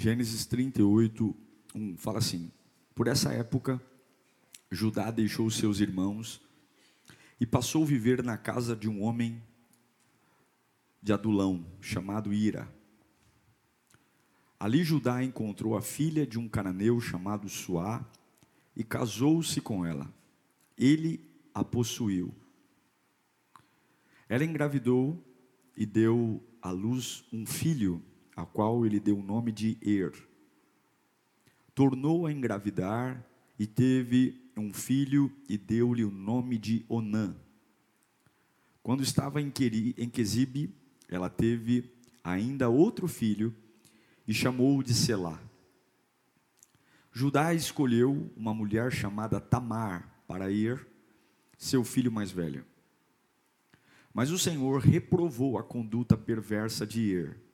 Gênesis 38, 1 fala assim: Por essa época, Judá deixou seus irmãos e passou a viver na casa de um homem de Adulão, chamado Ira. Ali Judá encontrou a filha de um cananeu chamado Suá e casou-se com ela. Ele a possuiu. Ela engravidou e deu à luz um filho a qual ele deu o nome de Er. Tornou a engravidar e teve um filho e deu-lhe o nome de Onã. Quando estava em Quesibe, ela teve ainda outro filho e chamou-o de Selá. Judá escolheu uma mulher chamada Tamar para Ir, seu filho mais velho. Mas o Senhor reprovou a conduta perversa de Ir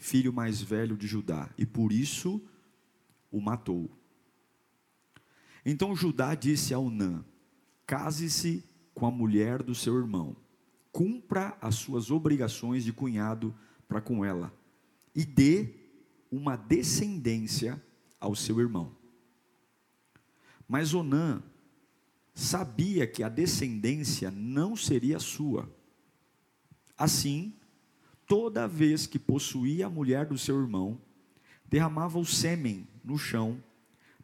filho mais velho de Judá, e por isso o matou. Então Judá disse a Unã: Case-se com a mulher do seu irmão, cumpra as suas obrigações de cunhado para com ela, e dê uma descendência ao seu irmão. Mas Onã sabia que a descendência não seria sua. Assim, toda vez que possuía a mulher do seu irmão, derramava o sêmen no chão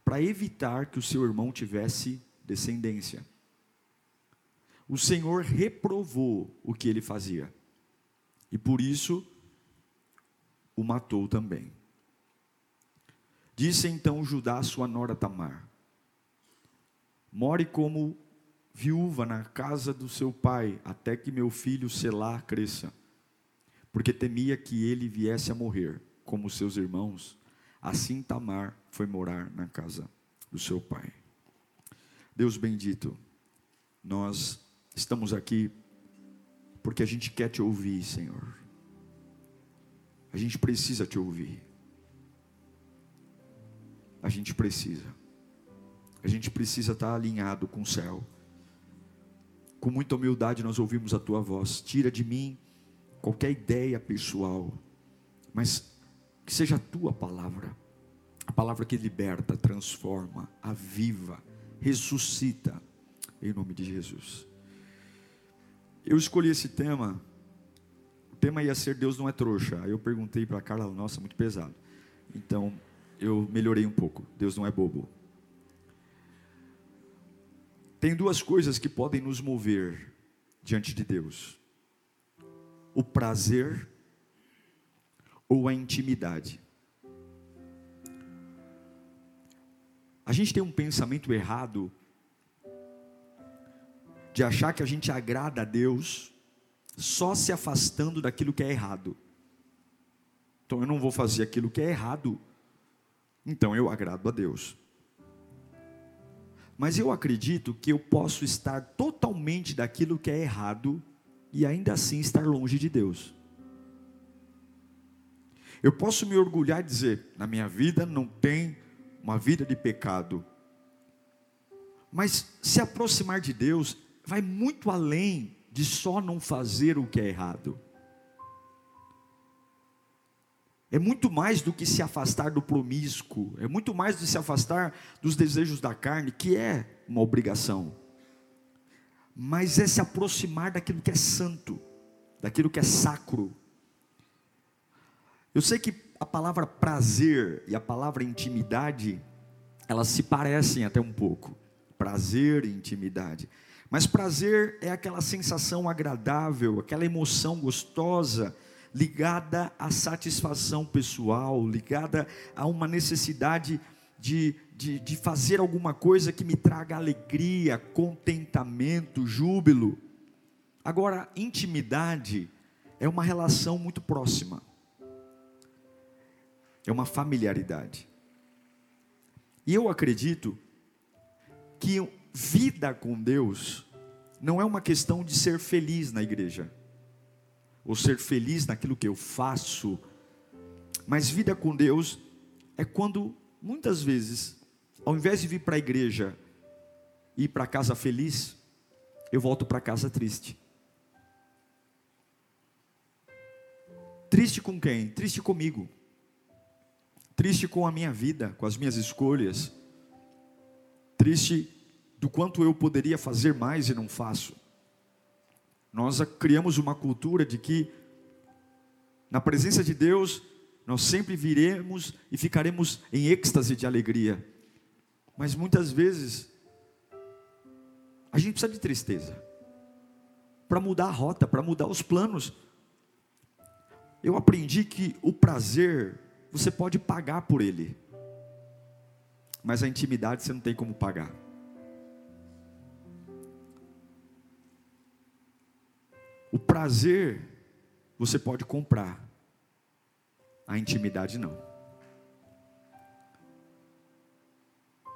para evitar que o seu irmão tivesse descendência. O Senhor reprovou o que ele fazia e por isso o matou também. Disse então Judá a sua nora Tamar: More como viúva na casa do seu pai, até que meu filho Selá cresça porque temia que ele viesse a morrer, como seus irmãos. Assim Tamar foi morar na casa do seu pai. Deus bendito, nós estamos aqui porque a gente quer te ouvir, Senhor. A gente precisa te ouvir. A gente precisa. A gente precisa estar alinhado com o céu. Com muita humildade nós ouvimos a tua voz. Tira de mim qualquer ideia pessoal, mas que seja a tua palavra, a palavra que liberta, transforma, aviva, ressuscita, em nome de Jesus. Eu escolhi esse tema, o tema ia ser Deus não é trouxa. Aí eu perguntei para a Carla, nossa, muito pesado. Então eu melhorei um pouco, Deus não é bobo. Tem duas coisas que podem nos mover diante de Deus o prazer ou a intimidade. A gente tem um pensamento errado de achar que a gente agrada a Deus só se afastando daquilo que é errado. Então eu não vou fazer aquilo que é errado, então eu agrado a Deus. Mas eu acredito que eu posso estar totalmente daquilo que é errado e ainda assim estar longe de Deus. Eu posso me orgulhar e dizer: na minha vida não tem uma vida de pecado. Mas se aproximar de Deus vai muito além de só não fazer o que é errado. É muito mais do que se afastar do promíscuo, é muito mais do que se afastar dos desejos da carne, que é uma obrigação mas é se aproximar daquilo que é santo, daquilo que é sacro. Eu sei que a palavra prazer e a palavra intimidade, elas se parecem até um pouco. Prazer e intimidade. Mas prazer é aquela sensação agradável, aquela emoção gostosa, ligada à satisfação pessoal, ligada a uma necessidade de, de, de fazer alguma coisa que me traga alegria, contentamento, júbilo. Agora, intimidade é uma relação muito próxima, é uma familiaridade. E eu acredito que vida com Deus não é uma questão de ser feliz na igreja, ou ser feliz naquilo que eu faço, mas vida com Deus é quando, muitas vezes, ao invés de vir para a igreja e ir para casa feliz, eu volto para casa triste. Triste com quem? Triste comigo. Triste com a minha vida, com as minhas escolhas. Triste do quanto eu poderia fazer mais e não faço. Nós criamos uma cultura de que, na presença de Deus, nós sempre viremos e ficaremos em êxtase de alegria. Mas muitas vezes, a gente precisa de tristeza para mudar a rota, para mudar os planos. Eu aprendi que o prazer, você pode pagar por ele, mas a intimidade você não tem como pagar. O prazer você pode comprar, a intimidade não.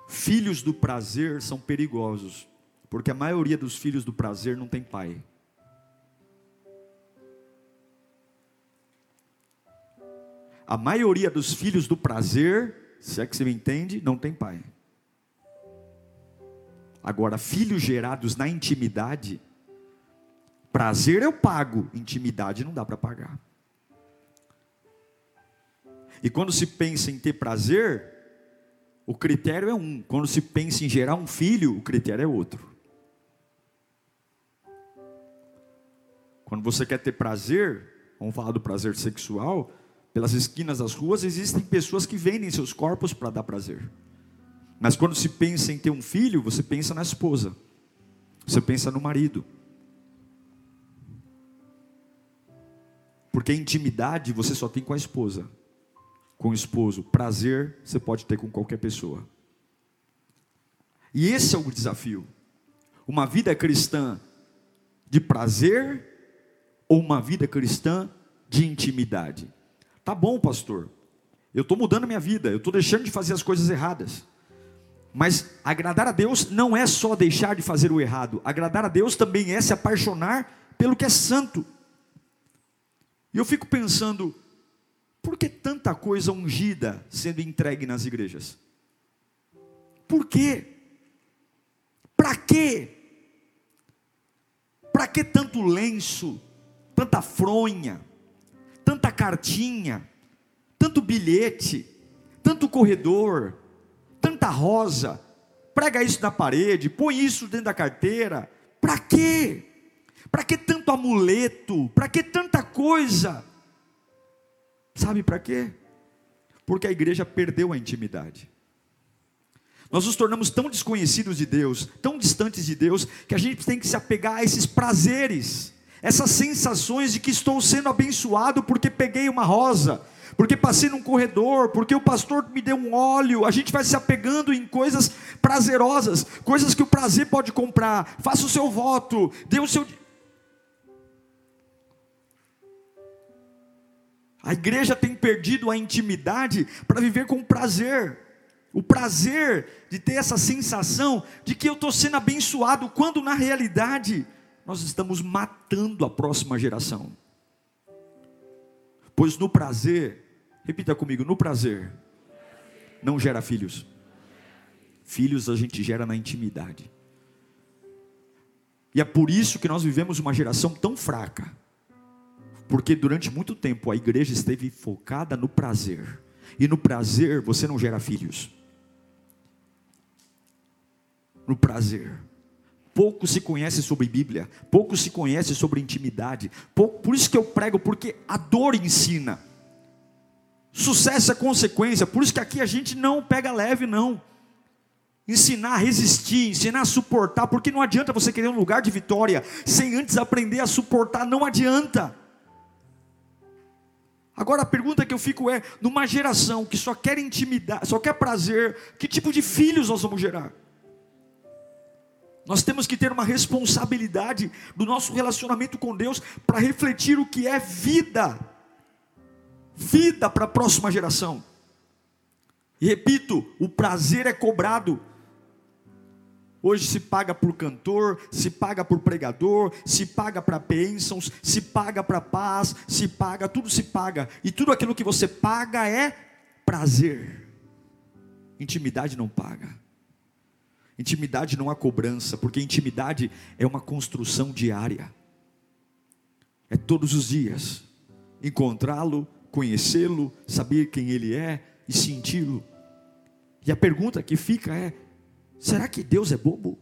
Filhos do prazer são perigosos, porque a maioria dos filhos do prazer não tem pai. A maioria dos filhos do prazer, se é que você me entende, não tem pai. Agora, filhos gerados na intimidade, Prazer eu pago, intimidade não dá para pagar. E quando se pensa em ter prazer, o critério é um. Quando se pensa em gerar um filho, o critério é outro. Quando você quer ter prazer, vamos falar do prazer sexual, pelas esquinas das ruas existem pessoas que vendem seus corpos para dar prazer. Mas quando se pensa em ter um filho, você pensa na esposa, você pensa no marido. Porque intimidade você só tem com a esposa, com o esposo. Prazer você pode ter com qualquer pessoa. E esse é o desafio. Uma vida cristã de prazer ou uma vida cristã de intimidade? Tá bom, pastor. Eu estou mudando minha vida, eu estou deixando de fazer as coisas erradas. Mas agradar a Deus não é só deixar de fazer o errado, agradar a Deus também é se apaixonar pelo que é santo. E eu fico pensando, que tanta coisa ungida sendo entregue nas igrejas? Por quê? Para quê? Para que tanto lenço, tanta fronha, tanta cartinha, tanto bilhete, tanto corredor, tanta rosa? Prega isso na parede, põe isso dentro da carteira. Para quê? Para que tanto amuleto? Para que tanta coisa? Sabe para quê? Porque a igreja perdeu a intimidade. Nós nos tornamos tão desconhecidos de Deus, tão distantes de Deus, que a gente tem que se apegar a esses prazeres, essas sensações de que estou sendo abençoado porque peguei uma rosa, porque passei num corredor, porque o pastor me deu um óleo. A gente vai se apegando em coisas prazerosas, coisas que o prazer pode comprar. Faça o seu voto, dê o seu. A igreja tem perdido a intimidade para viver com prazer. O prazer de ter essa sensação de que eu estou sendo abençoado, quando na realidade nós estamos matando a próxima geração. Pois no prazer, repita comigo: no prazer, não gera filhos. Filhos a gente gera na intimidade. E é por isso que nós vivemos uma geração tão fraca porque durante muito tempo a igreja esteve focada no prazer. E no prazer você não gera filhos. No prazer. Pouco se conhece sobre Bíblia, pouco se conhece sobre intimidade. Pouco, por isso que eu prego, porque a dor ensina. Sucesso é consequência, por isso que aqui a gente não pega leve, não. Ensinar a resistir, ensinar a suportar, porque não adianta você querer um lugar de vitória sem antes aprender a suportar, não adianta. Agora a pergunta que eu fico é: numa geração que só quer intimidade, só quer prazer, que tipo de filhos nós vamos gerar? Nós temos que ter uma responsabilidade do nosso relacionamento com Deus para refletir o que é vida, vida para a próxima geração. E repito, o prazer é cobrado. Hoje se paga por cantor, se paga por pregador, se paga para bênçãos, se paga para paz, se paga, tudo se paga. E tudo aquilo que você paga é prazer. Intimidade não paga. Intimidade não há cobrança, porque intimidade é uma construção diária. É todos os dias. Encontrá-lo, conhecê-lo, saber quem ele é e senti-lo. E a pergunta que fica é: será que Deus é bobo?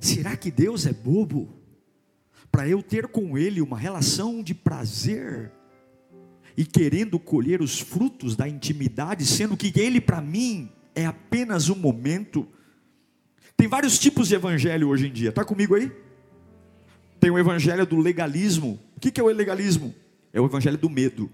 Será que Deus é bobo para eu ter com Ele uma relação de prazer e querendo colher os frutos da intimidade, sendo que Ele para mim é apenas um momento? Tem vários tipos de evangelho hoje em dia, está comigo aí? Tem o evangelho do legalismo. O que é o legalismo? É o evangelho do medo.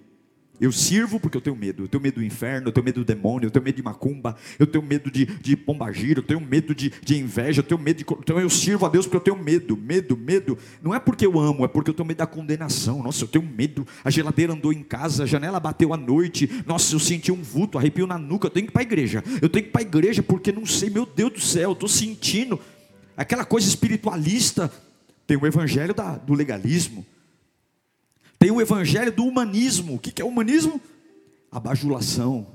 Eu sirvo porque eu tenho medo. Eu tenho medo do inferno, eu tenho medo do demônio, eu tenho medo de macumba, eu tenho medo de, de pombagira, eu tenho medo de, de inveja, eu tenho medo de. Então eu sirvo a Deus porque eu tenho medo, medo, medo. Não é porque eu amo, é porque eu tenho medo da condenação. Nossa, eu tenho medo. A geladeira andou em casa, a janela bateu à noite. Nossa, eu senti um vulto, arrepio na nuca. Eu tenho que ir para a igreja. Eu tenho que ir para a igreja porque não sei, meu Deus do céu, eu estou sentindo aquela coisa espiritualista. Tem o evangelho da, do legalismo. Tem o evangelho do humanismo. O que é humanismo? A bajulação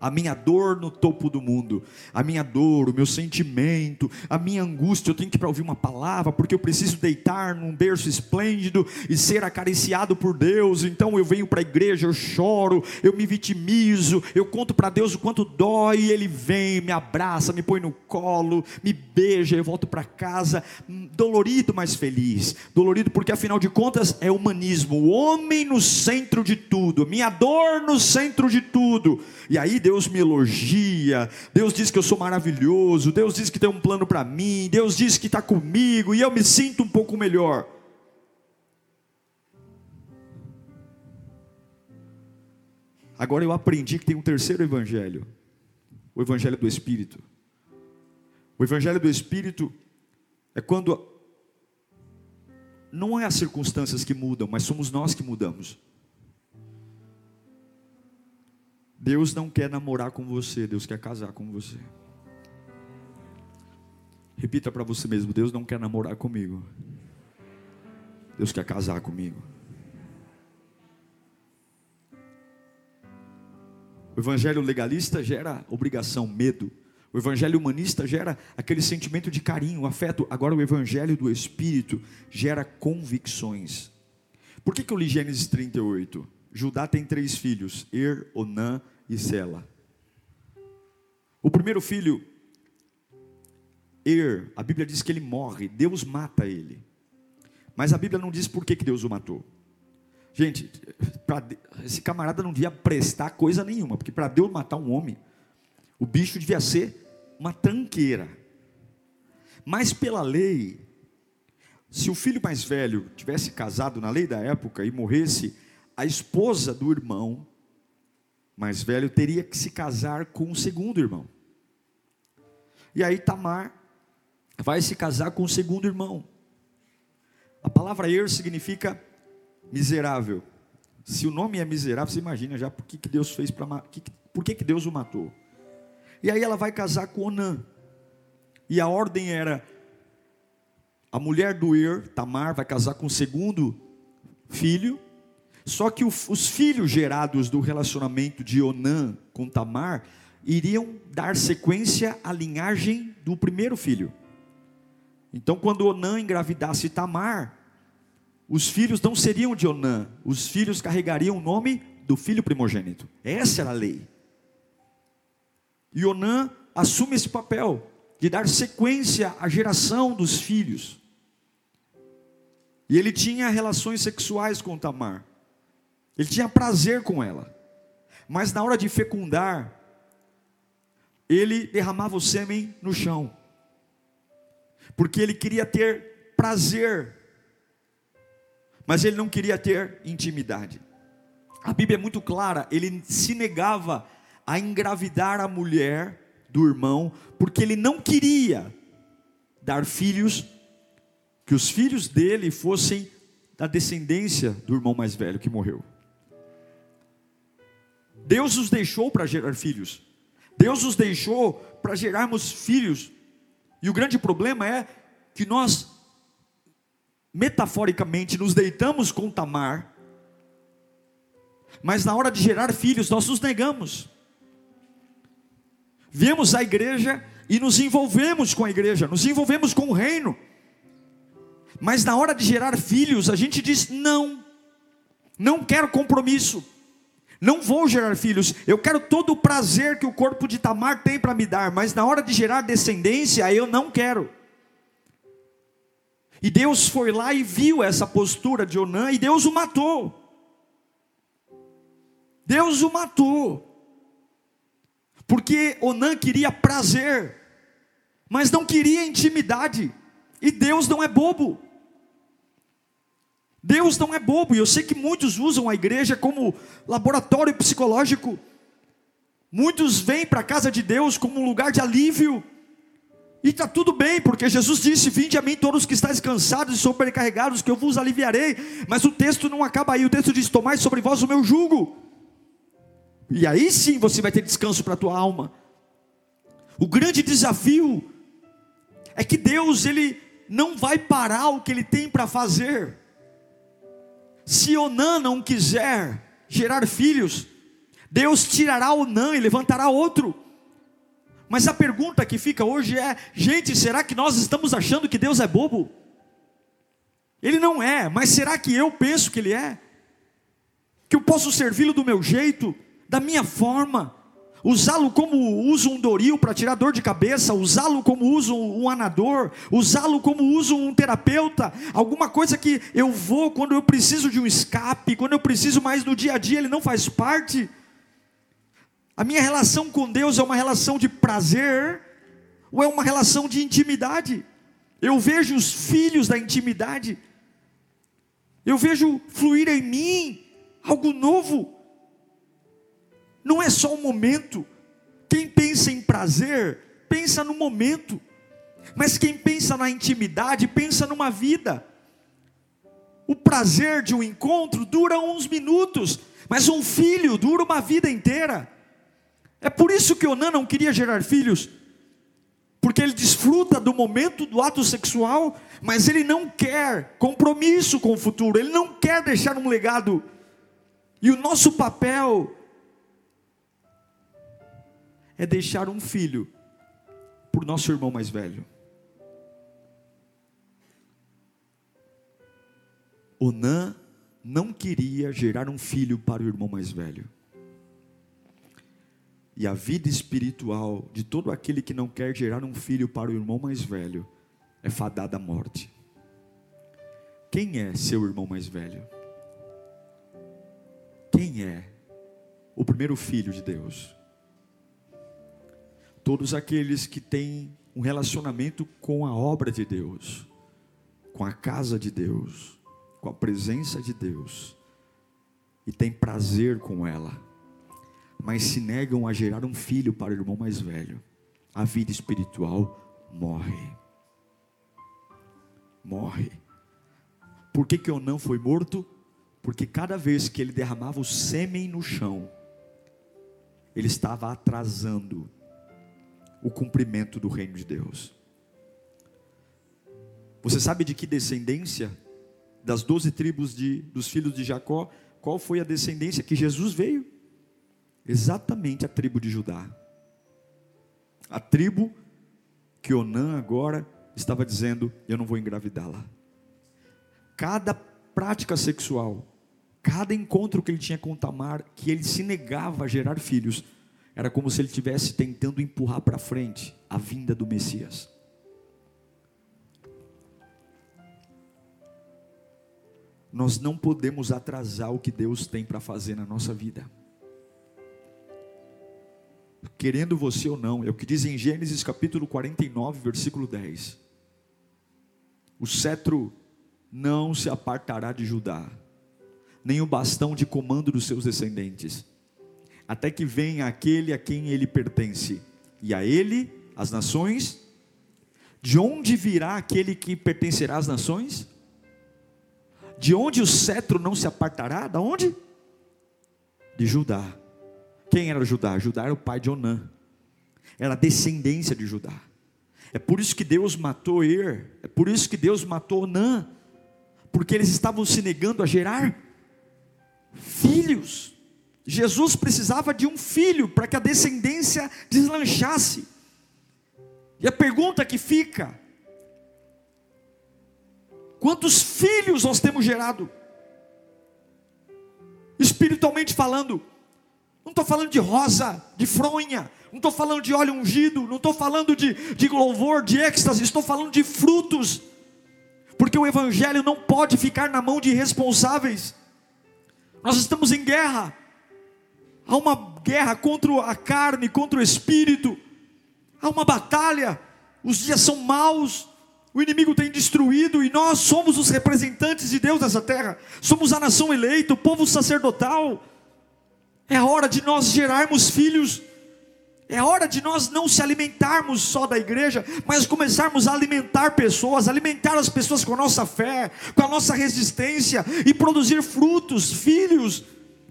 a minha dor no topo do mundo, a minha dor, o meu sentimento, a minha angústia. Eu tenho que ir para ouvir uma palavra, porque eu preciso deitar num berço esplêndido e ser acariciado por Deus. Então eu venho para a igreja, eu choro, eu me vitimizo, eu conto para Deus o quanto dói, e Ele vem, me abraça, me põe no colo, me beija, eu volto para casa dolorido, mas feliz. Dolorido porque afinal de contas é humanismo, o homem no centro de tudo, minha dor no centro de tudo. E aí Deus Deus me elogia, Deus diz que eu sou maravilhoso, Deus diz que tem um plano para mim, Deus diz que está comigo e eu me sinto um pouco melhor. Agora eu aprendi que tem um terceiro evangelho, o evangelho do Espírito. O evangelho do Espírito é quando não é as circunstâncias que mudam, mas somos nós que mudamos. Deus não quer namorar com você, Deus quer casar com você. Repita para você mesmo: Deus não quer namorar comigo, Deus quer casar comigo. O evangelho legalista gera obrigação, medo. O evangelho humanista gera aquele sentimento de carinho, afeto. Agora, o evangelho do Espírito gera convicções. Por que, que eu li Gênesis 38? Judá tem três filhos: Er, Onã e Sela. O primeiro filho, Er, a Bíblia diz que ele morre, Deus mata ele. Mas a Bíblia não diz por que, que Deus o matou. Gente, pra, esse camarada não devia prestar coisa nenhuma, porque para Deus matar um homem, o bicho devia ser uma tranqueira. Mas pela lei, se o filho mais velho tivesse casado na lei da época e morresse, a esposa do irmão mais velho teria que se casar com o segundo irmão. E aí Tamar vai se casar com o segundo irmão. A palavra er significa miserável. Se o nome é miserável, você imagina já por que, que Deus fez para por que, que Deus o matou. E aí ela vai casar com Onã. E a ordem era a mulher do Er, Tamar, vai casar com o segundo filho, só que os filhos gerados do relacionamento de Onã com Tamar iriam dar sequência à linhagem do primeiro filho. Então, quando Onã engravidasse Tamar, os filhos não seriam de Onã, os filhos carregariam o nome do filho primogênito. Essa era a lei. E Onã assume esse papel de dar sequência à geração dos filhos. E ele tinha relações sexuais com Tamar. Ele tinha prazer com ela. Mas na hora de fecundar, ele derramava o sêmen no chão. Porque ele queria ter prazer. Mas ele não queria ter intimidade. A Bíblia é muito clara, ele se negava a engravidar a mulher do irmão, porque ele não queria dar filhos, que os filhos dele fossem da descendência do irmão mais velho que morreu. Deus nos deixou para gerar filhos. Deus nos deixou para gerarmos filhos. E o grande problema é que nós, metaforicamente, nos deitamos com Tamar, mas na hora de gerar filhos, nós nos negamos. Viemos à igreja e nos envolvemos com a igreja, nos envolvemos com o reino. Mas na hora de gerar filhos, a gente diz: não, não quero compromisso, não vou gerar filhos, eu quero todo o prazer que o corpo de Tamar tem para me dar, mas na hora de gerar descendência, eu não quero. E Deus foi lá e viu essa postura de Onã e Deus o matou. Deus o matou. Porque Onã queria prazer, mas não queria intimidade. E Deus não é bobo. Deus não é bobo, e eu sei que muitos usam a igreja como laboratório psicológico. Muitos vêm para a casa de Deus como um lugar de alívio. E está tudo bem, porque Jesus disse: Vinde a mim todos que estáis cansados e sobrecarregados, que eu vos aliviarei. Mas o texto não acaba aí, o texto diz: Tomai sobre vós o meu jugo. E aí sim você vai ter descanso para a tua alma. O grande desafio é que Deus, Ele não vai parar o que Ele tem para fazer. Se Onã não quiser gerar filhos, Deus tirará Onã e levantará outro. Mas a pergunta que fica hoje é: gente, será que nós estamos achando que Deus é bobo? Ele não é, mas será que eu penso que Ele é? Que eu posso servi-lo do meu jeito, da minha forma? Usá-lo como usa um doril para tirar dor de cabeça, usá-lo como usa um anador, usá-lo como usa um terapeuta, alguma coisa que eu vou quando eu preciso de um escape, quando eu preciso mais no dia a dia, ele não faz parte. A minha relação com Deus é uma relação de prazer ou é uma relação de intimidade? Eu vejo os filhos da intimidade, eu vejo fluir em mim algo novo, não é só um momento. Quem pensa em prazer, pensa no momento. Mas quem pensa na intimidade, pensa numa vida. O prazer de um encontro dura uns minutos, mas um filho dura uma vida inteira. É por isso que Onan não queria gerar filhos, porque ele desfruta do momento do ato sexual, mas ele não quer compromisso com o futuro, ele não quer deixar um legado. E o nosso papel é deixar um filho por nosso irmão mais velho. Onã não queria gerar um filho para o irmão mais velho. E a vida espiritual de todo aquele que não quer gerar um filho para o irmão mais velho é fadada à morte. Quem é seu irmão mais velho? Quem é o primeiro filho de Deus? Todos aqueles que têm um relacionamento com a obra de Deus, com a casa de Deus, com a presença de Deus, e têm prazer com ela, mas se negam a gerar um filho para o irmão mais velho, a vida espiritual morre. Morre. Por que, que não foi morto? Porque cada vez que ele derramava o sêmen no chão, ele estava atrasando o cumprimento do reino de Deus. Você sabe de que descendência das doze tribos de, dos filhos de Jacó, qual foi a descendência que Jesus veio? Exatamente a tribo de Judá. A tribo que Onã agora estava dizendo: Eu não vou engravidá-la. Cada prática sexual, cada encontro que ele tinha com Tamar, que ele se negava a gerar filhos, era como se ele estivesse tentando empurrar para frente a vinda do Messias. Nós não podemos atrasar o que Deus tem para fazer na nossa vida. Querendo você ou não, é o que diz em Gênesis capítulo 49, versículo 10. O cetro não se apartará de Judá, nem o bastão de comando dos seus descendentes até que venha aquele a quem ele pertence, e a ele as nações. De onde virá aquele que pertencerá às nações? De onde o cetro não se apartará? Da onde? De Judá. Quem era Judá? Judá era o pai de Onã, era a descendência de Judá. É por isso que Deus matou Er, é por isso que Deus matou Onã, porque eles estavam se negando a gerar filhos. Jesus precisava de um filho para que a descendência deslanchasse. E a pergunta que fica: quantos filhos nós temos gerado? Espiritualmente falando, não estou falando de rosa, de fronha, não estou falando de óleo ungido, não estou falando de, de louvor, de êxtase, estou falando de frutos, porque o Evangelho não pode ficar na mão de irresponsáveis. Nós estamos em guerra, há uma guerra contra a carne, contra o espírito, há uma batalha, os dias são maus, o inimigo tem destruído e nós somos os representantes de Deus nessa terra, somos a nação eleita, o povo sacerdotal. É hora de nós gerarmos filhos, é hora de nós não se alimentarmos só da igreja, mas começarmos a alimentar pessoas, alimentar as pessoas com a nossa fé, com a nossa resistência e produzir frutos, filhos.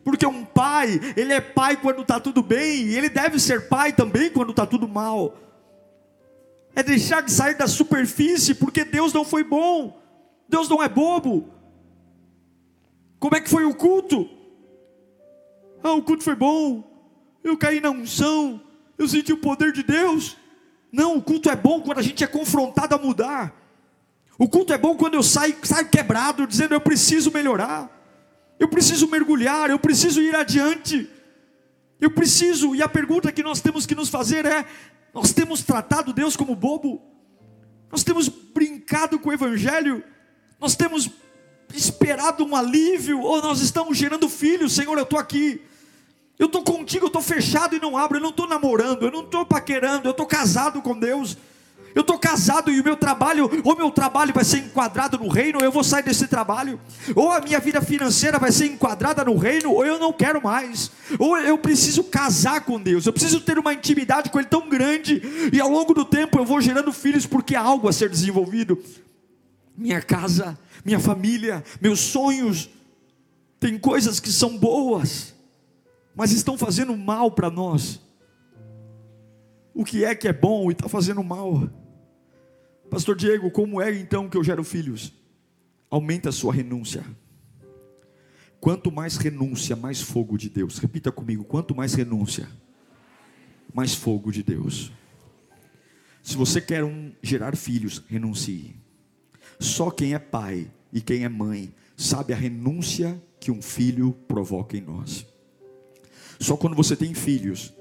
Porque um pai, ele é pai quando está tudo bem, e ele deve ser pai também quando está tudo mal. É deixar de sair da superfície, porque Deus não foi bom, Deus não é bobo. Como é que foi o culto? Ah, o culto foi bom, eu caí na unção, eu senti o poder de Deus. Não, o culto é bom quando a gente é confrontado a mudar. O culto é bom quando eu saio, saio quebrado, dizendo eu preciso melhorar eu preciso mergulhar, eu preciso ir adiante, eu preciso, e a pergunta que nós temos que nos fazer é: nós temos tratado Deus como bobo? Nós temos brincado com o Evangelho? Nós temos esperado um alívio? Ou nós estamos gerando filhos? Senhor, eu estou aqui, eu estou contigo, eu estou fechado e não abro, eu não estou namorando, eu não estou paquerando, eu estou casado com Deus. Eu estou casado e o meu trabalho, ou meu trabalho vai ser enquadrado no reino, ou eu vou sair desse trabalho, ou a minha vida financeira vai ser enquadrada no reino, ou eu não quero mais, ou eu preciso casar com Deus, eu preciso ter uma intimidade com Ele tão grande, e ao longo do tempo eu vou gerando filhos porque há algo a ser desenvolvido. Minha casa, minha família, meus sonhos, tem coisas que são boas, mas estão fazendo mal para nós. O que é que é bom e está fazendo mal? Pastor Diego, como é então que eu gero filhos? Aumenta a sua renúncia. Quanto mais renúncia, mais fogo de Deus. Repita comigo: quanto mais renúncia, mais fogo de Deus. Se você quer um, gerar filhos, renuncie. Só quem é pai e quem é mãe sabe a renúncia que um filho provoca em nós. Só quando você tem filhos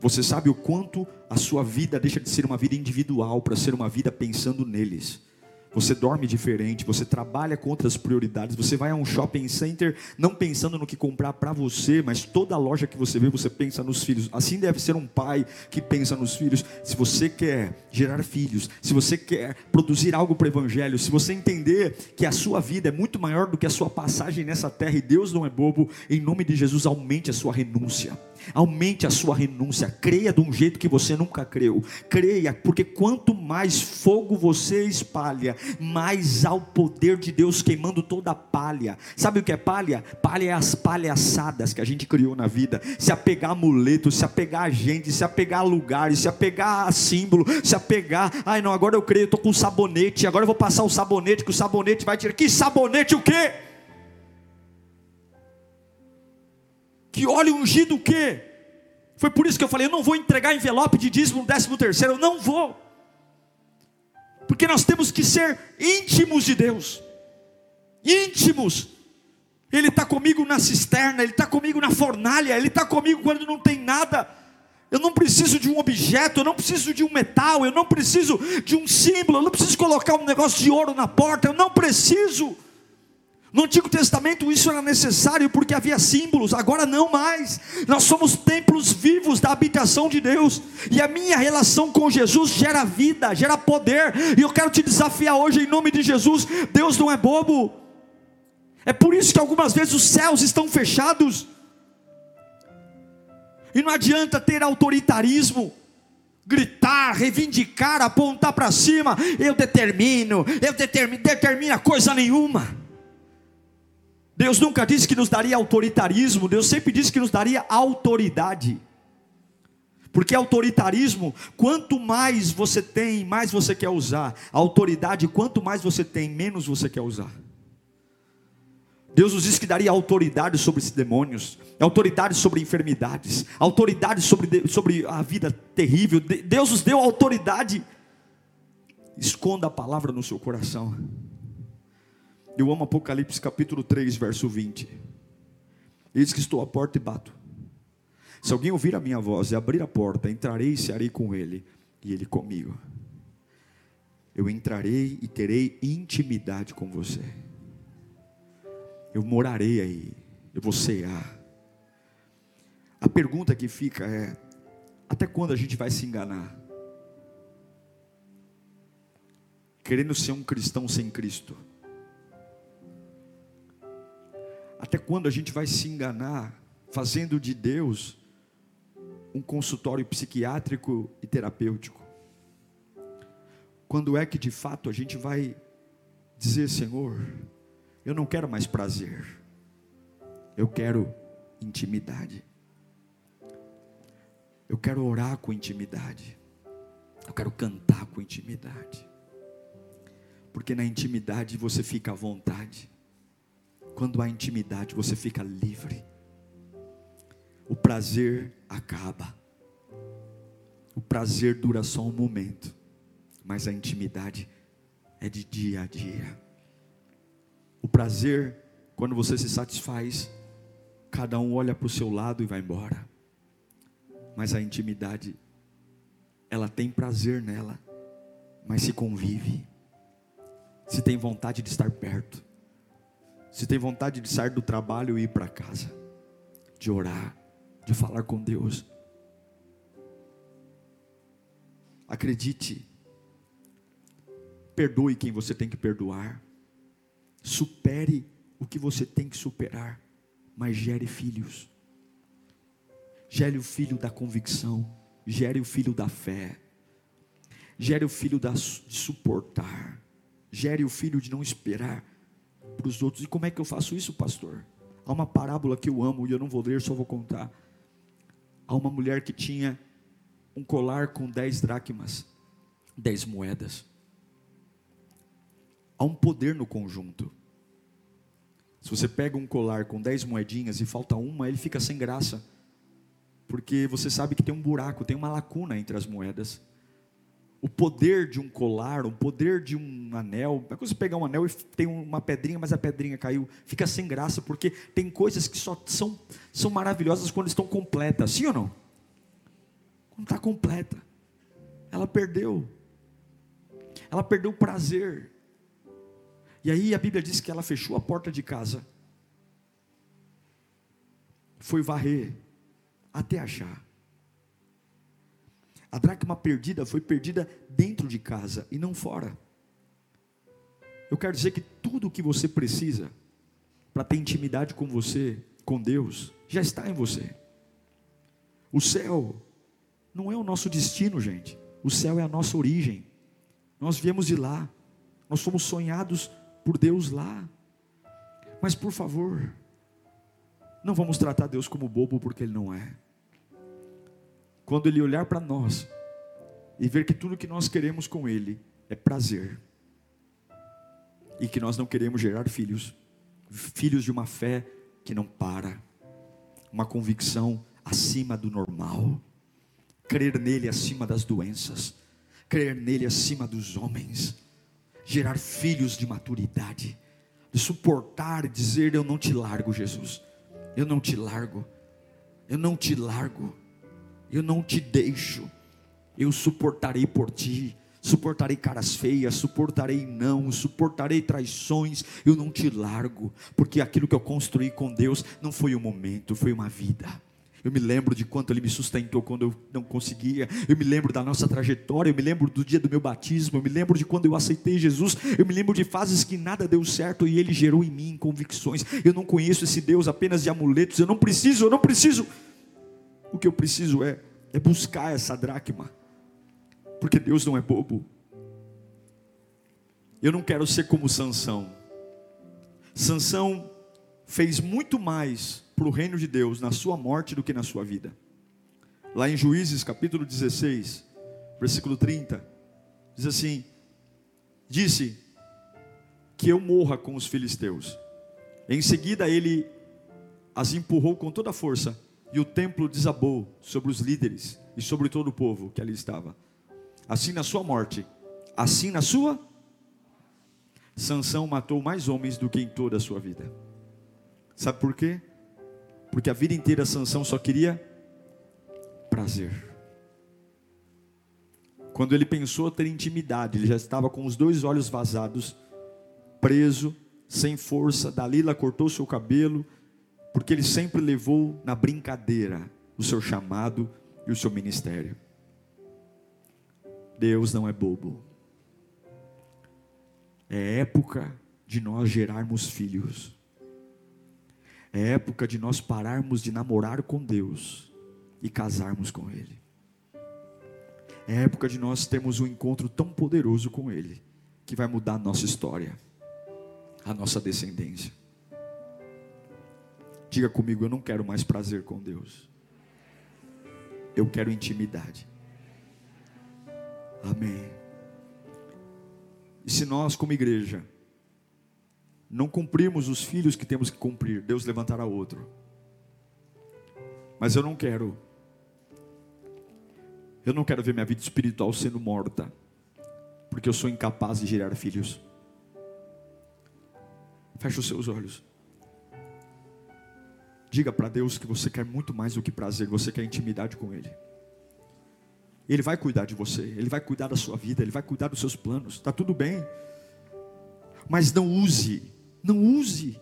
você sabe o quanto a sua vida deixa de ser uma vida individual para ser uma vida pensando neles. Você dorme diferente, você trabalha com outras prioridades, você vai a um shopping center não pensando no que comprar para você, mas toda loja que você vê, você pensa nos filhos. Assim deve ser um pai que pensa nos filhos. Se você quer gerar filhos, se você quer produzir algo para o evangelho, se você entender que a sua vida é muito maior do que a sua passagem nessa terra e Deus não é bobo, em nome de Jesus, aumente a sua renúncia. Aumente a sua renúncia, creia de um jeito que você nunca creu. Creia, porque quanto mais fogo você espalha, mais há o poder de Deus queimando toda a palha. Sabe o que é palha? Palha é as palhaçadas que a gente criou na vida. Se apegar a amuleto, se apegar a gente, se apegar a lugares, se apegar a símbolo, se apegar. Ai não, agora eu creio, eu estou com sabonete, agora eu vou passar o sabonete, que o sabonete vai tirar. Que sabonete o quê? Que óleo ungido o quê? Foi por isso que eu falei, eu não vou entregar envelope de dízimo no décimo terceiro, eu não vou. Porque nós temos que ser íntimos de Deus. Íntimos. Ele está comigo na cisterna, Ele está comigo na fornalha, Ele está comigo quando não tem nada. Eu não preciso de um objeto, eu não preciso de um metal, eu não preciso de um símbolo, eu não preciso colocar um negócio de ouro na porta, eu não preciso. No Antigo Testamento isso era necessário porque havia símbolos, agora não mais. Nós somos templos vivos da habitação de Deus, e a minha relação com Jesus gera vida, gera poder, e eu quero te desafiar hoje em nome de Jesus. Deus não é bobo, é por isso que algumas vezes os céus estão fechados, e não adianta ter autoritarismo, gritar, reivindicar, apontar para cima, eu determino, eu determino, determina coisa nenhuma. Deus nunca disse que nos daria autoritarismo, Deus sempre disse que nos daria autoridade. Porque autoritarismo, quanto mais você tem, mais você quer usar. Autoridade, quanto mais você tem, menos você quer usar. Deus nos disse que daria autoridade sobre esses demônios, autoridade sobre enfermidades, autoridade sobre, sobre a vida terrível. Deus nos deu autoridade. Esconda a palavra no seu coração. Eu amo Apocalipse capítulo 3, verso 20. Ele diz que estou à porta e bato. Se alguém ouvir a minha voz e abrir a porta, entrarei e cearei com ele, e ele comigo. Eu entrarei e terei intimidade com você. Eu morarei aí, eu vou cear. A pergunta que fica é: até quando a gente vai se enganar? Querendo ser um cristão sem Cristo. Até quando a gente vai se enganar fazendo de Deus um consultório psiquiátrico e terapêutico? Quando é que de fato a gente vai dizer, Senhor, eu não quero mais prazer, eu quero intimidade. Eu quero orar com intimidade. Eu quero cantar com intimidade. Porque na intimidade você fica à vontade. Quando há intimidade, você fica livre. O prazer acaba. O prazer dura só um momento, mas a intimidade é de dia a dia. O prazer, quando você se satisfaz, cada um olha para o seu lado e vai embora. Mas a intimidade, ela tem prazer nela, mas se convive, se tem vontade de estar perto, se tem vontade de sair do trabalho e ir para casa, de orar, de falar com Deus. Acredite, perdoe quem você tem que perdoar, supere o que você tem que superar, mas gere filhos. Gere o filho da convicção, gere o filho da fé, gere o filho da, de suportar, gere o filho de não esperar para os outros. E como é que eu faço isso, pastor? Há uma parábola que eu amo e eu não vou ler, só vou contar. Há uma mulher que tinha um colar com dez dracmas, dez moedas. Há um poder no conjunto. Se você pega um colar com dez moedinhas e falta uma, ele fica sem graça. Porque você sabe que tem um buraco, tem uma lacuna entre as moedas o poder de um colar, o poder de um anel. É você pegar um anel e tem uma pedrinha, mas a pedrinha caiu. Fica sem graça, porque tem coisas que só são, são maravilhosas quando estão completas. Sim ou não? Quando está completa. Ela perdeu. Ela perdeu o prazer. E aí a Bíblia diz que ela fechou a porta de casa. Foi varrer até achar. A dracma perdida foi perdida dentro de casa e não fora. Eu quero dizer que tudo o que você precisa para ter intimidade com você, com Deus, já está em você. O céu não é o nosso destino, gente. O céu é a nossa origem. Nós viemos de lá. Nós fomos sonhados por Deus lá. Mas por favor, não vamos tratar Deus como bobo porque Ele não é quando Ele olhar para nós e ver que tudo que nós queremos com Ele é prazer, e que nós não queremos gerar filhos, filhos de uma fé que não para, uma convicção acima do normal, crer nele acima das doenças, crer nele acima dos homens, gerar filhos de maturidade, de suportar e dizer: Eu não te largo, Jesus, eu não te largo, eu não te largo eu não te deixo, eu suportarei por ti, suportarei caras feias, suportarei não, suportarei traições, eu não te largo, porque aquilo que eu construí com Deus não foi um momento, foi uma vida. Eu me lembro de quanto Ele me sustentou quando eu não conseguia. Eu me lembro da nossa trajetória. Eu me lembro do dia do meu batismo. Eu me lembro de quando eu aceitei Jesus. Eu me lembro de fases que nada deu certo e Ele gerou em mim convicções. Eu não conheço esse Deus apenas de amuletos. Eu não preciso, eu não preciso. O que eu preciso é, é buscar essa dracma, porque Deus não é bobo. Eu não quero ser como Sansão. Sansão fez muito mais para o reino de Deus na sua morte do que na sua vida. lá em Juízes capítulo 16, versículo 30, diz assim: Disse que eu morra com os filisteus. Em seguida ele as empurrou com toda a força, e o templo desabou sobre os líderes e sobre todo o povo que ali estava. Assim na sua morte, assim na sua Sansão matou mais homens do que em toda a sua vida. Sabe por quê? Porque a vida inteira Sansão só queria prazer. Quando ele pensou ter intimidade, ele já estava com os dois olhos vazados, preso, sem força. Dalila cortou seu cabelo, porque ele sempre levou na brincadeira o seu chamado e o seu ministério. Deus não é bobo. É época de nós gerarmos filhos. É época de nós pararmos de namorar com Deus e casarmos com Ele. É época de nós termos um encontro tão poderoso com Ele que vai mudar a nossa história, a nossa descendência. Diga comigo, eu não quero mais prazer com Deus. Eu quero intimidade. Amém. E se nós, como igreja, não cumprirmos os filhos que temos que cumprir, Deus levantará outro. Mas eu não quero. Eu não quero ver minha vida espiritual sendo morta, porque eu sou incapaz de gerar filhos. Feche os seus olhos. Diga para Deus que você quer muito mais do que prazer, você quer intimidade com Ele. Ele vai cuidar de você, Ele vai cuidar da sua vida, Ele vai cuidar dos seus planos, está tudo bem. Mas não use não use.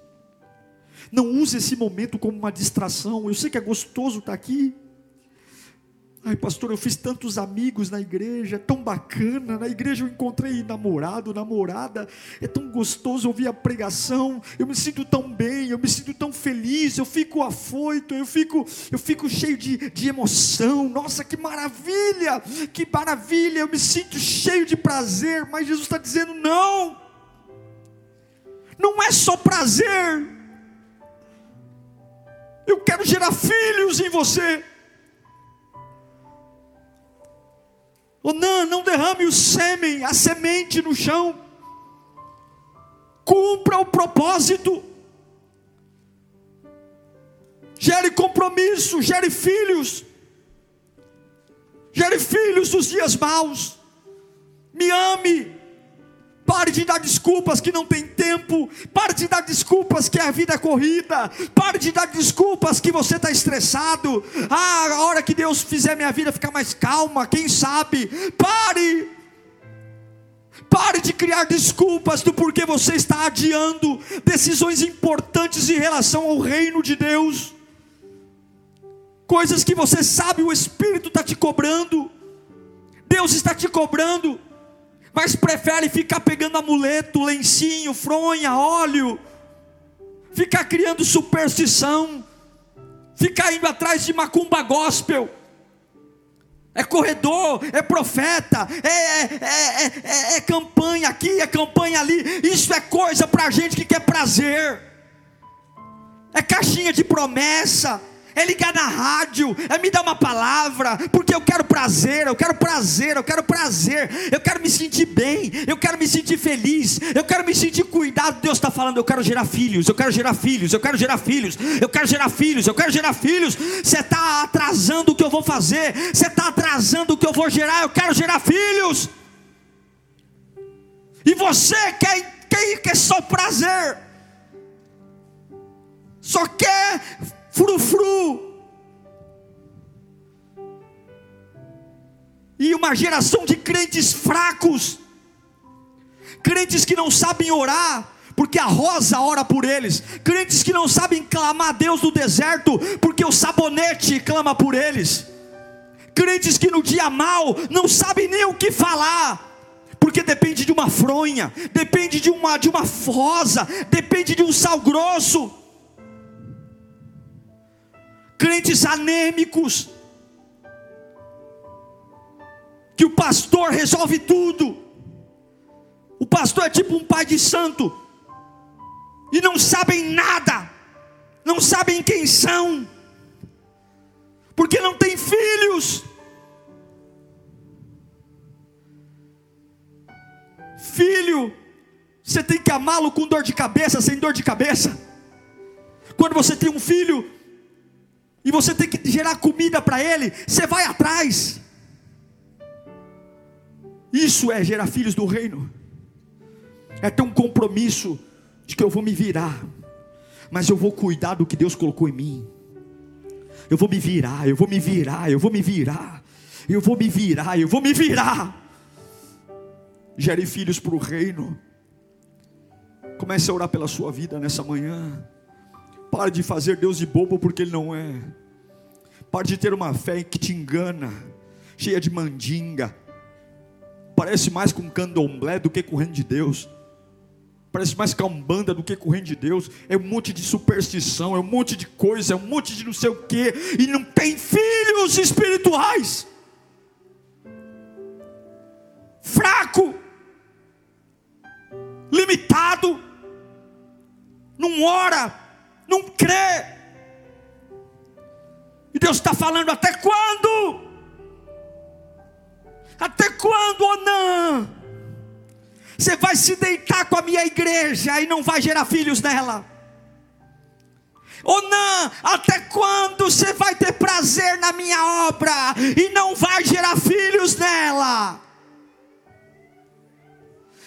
Não use esse momento como uma distração. Eu sei que é gostoso estar aqui. Ai, pastor, eu fiz tantos amigos na igreja, é tão bacana. Na igreja eu encontrei namorado, namorada. É tão gostoso ouvir a pregação. Eu me sinto tão bem, eu me sinto tão feliz. Eu fico afoito, eu fico, eu fico cheio de, de emoção. Nossa, que maravilha! Que maravilha! Eu me sinto cheio de prazer. Mas Jesus está dizendo: não não é só prazer. Eu quero gerar filhos em você. Onan, não derrame o sêmen, a semente no chão. Cumpra o propósito. Gere compromisso, gere filhos. Gere filhos dos dias maus. Me ame. Pare de dar desculpas que não tem tempo. Pare de dar desculpas que a vida é corrida. Pare de dar desculpas que você está estressado. Ah, a hora que Deus fizer minha vida ficar mais calma, quem sabe? Pare. Pare de criar desculpas do porquê você está adiando decisões importantes em relação ao reino de Deus. Coisas que você sabe o Espírito está te cobrando. Deus está te cobrando mas prefere ficar pegando amuleto, lencinho, fronha, óleo, ficar criando superstição, ficar indo atrás de macumba gospel. É corredor, é profeta, é, é, é, é, campanha aqui, é campanha ali. Isso é coisa para gente que quer prazer, é caixinha de promessa, é ligar na rádio, é me dar uma palavra, porque eu quero prazer, eu quero prazer, eu quero prazer, eu quero me sentir bem, eu quero me sentir feliz, eu quero me sentir cuidado. Deus está falando, eu quero gerar filhos, eu quero gerar filhos, eu quero gerar filhos, eu quero gerar filhos, eu quero gerar filhos. Você está atrasando o que eu vou fazer, você está atrasando o que eu vou gerar, eu quero gerar filhos. E você quer, quer, quer só prazer, só quer frufru. E uma geração de crentes fracos, crentes que não sabem orar, porque a rosa ora por eles, crentes que não sabem clamar a Deus no deserto, porque o sabonete clama por eles, crentes que no dia mal não sabem nem o que falar, porque depende de uma fronha, depende de uma, de uma rosa, depende de um sal grosso crentes anêmicos, que o pastor resolve tudo. O pastor é tipo um pai de santo, e não sabem nada, não sabem quem são, porque não tem filhos. Filho, você tem que amá-lo com dor de cabeça, sem dor de cabeça. Quando você tem um filho e você tem que gerar comida para ele, você vai atrás. Isso é gerar filhos do reino. É ter um compromisso de que eu vou me virar, mas eu vou cuidar do que Deus colocou em mim. Eu vou me virar, eu vou me virar, eu vou me virar, eu vou me virar, eu vou me virar. Gere filhos para o reino. Comece a orar pela sua vida nessa manhã. Pare de fazer Deus de bobo porque Ele não é. Pare de ter uma fé que te engana, cheia de mandinga. Parece mais com candomblé do que com o reino de Deus. Parece mais com a umbanda do que com o reino de Deus. É um monte de superstição, é um monte de coisa, é um monte de não sei o que. E não tem filhos espirituais. Fraco. Limitado. Não ora não crê. E Deus está falando: até quando? Até quando, Onã? Você vai se deitar com a minha igreja e não vai gerar filhos nela? Onã, até quando você vai ter prazer na minha obra e não vai gerar filhos nela?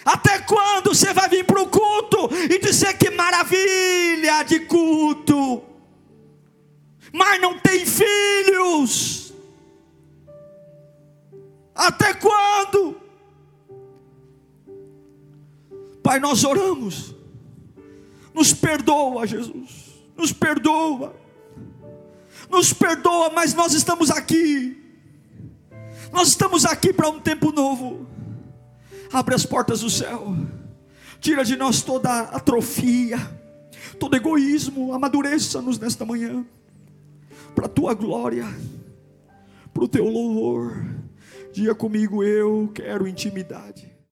Até quando você vai vir para o culto e dizer que maravilha de culto, mas não tem filhos? Até quando? Pai, nós oramos, nos perdoa, Jesus, nos perdoa, nos perdoa, mas nós estamos aqui, nós estamos aqui para um tempo novo abre as portas do céu, tira de nós toda atrofia, todo egoísmo, amadureça-nos nesta manhã, para a tua glória, para o teu louvor. Diga comigo, eu quero intimidade.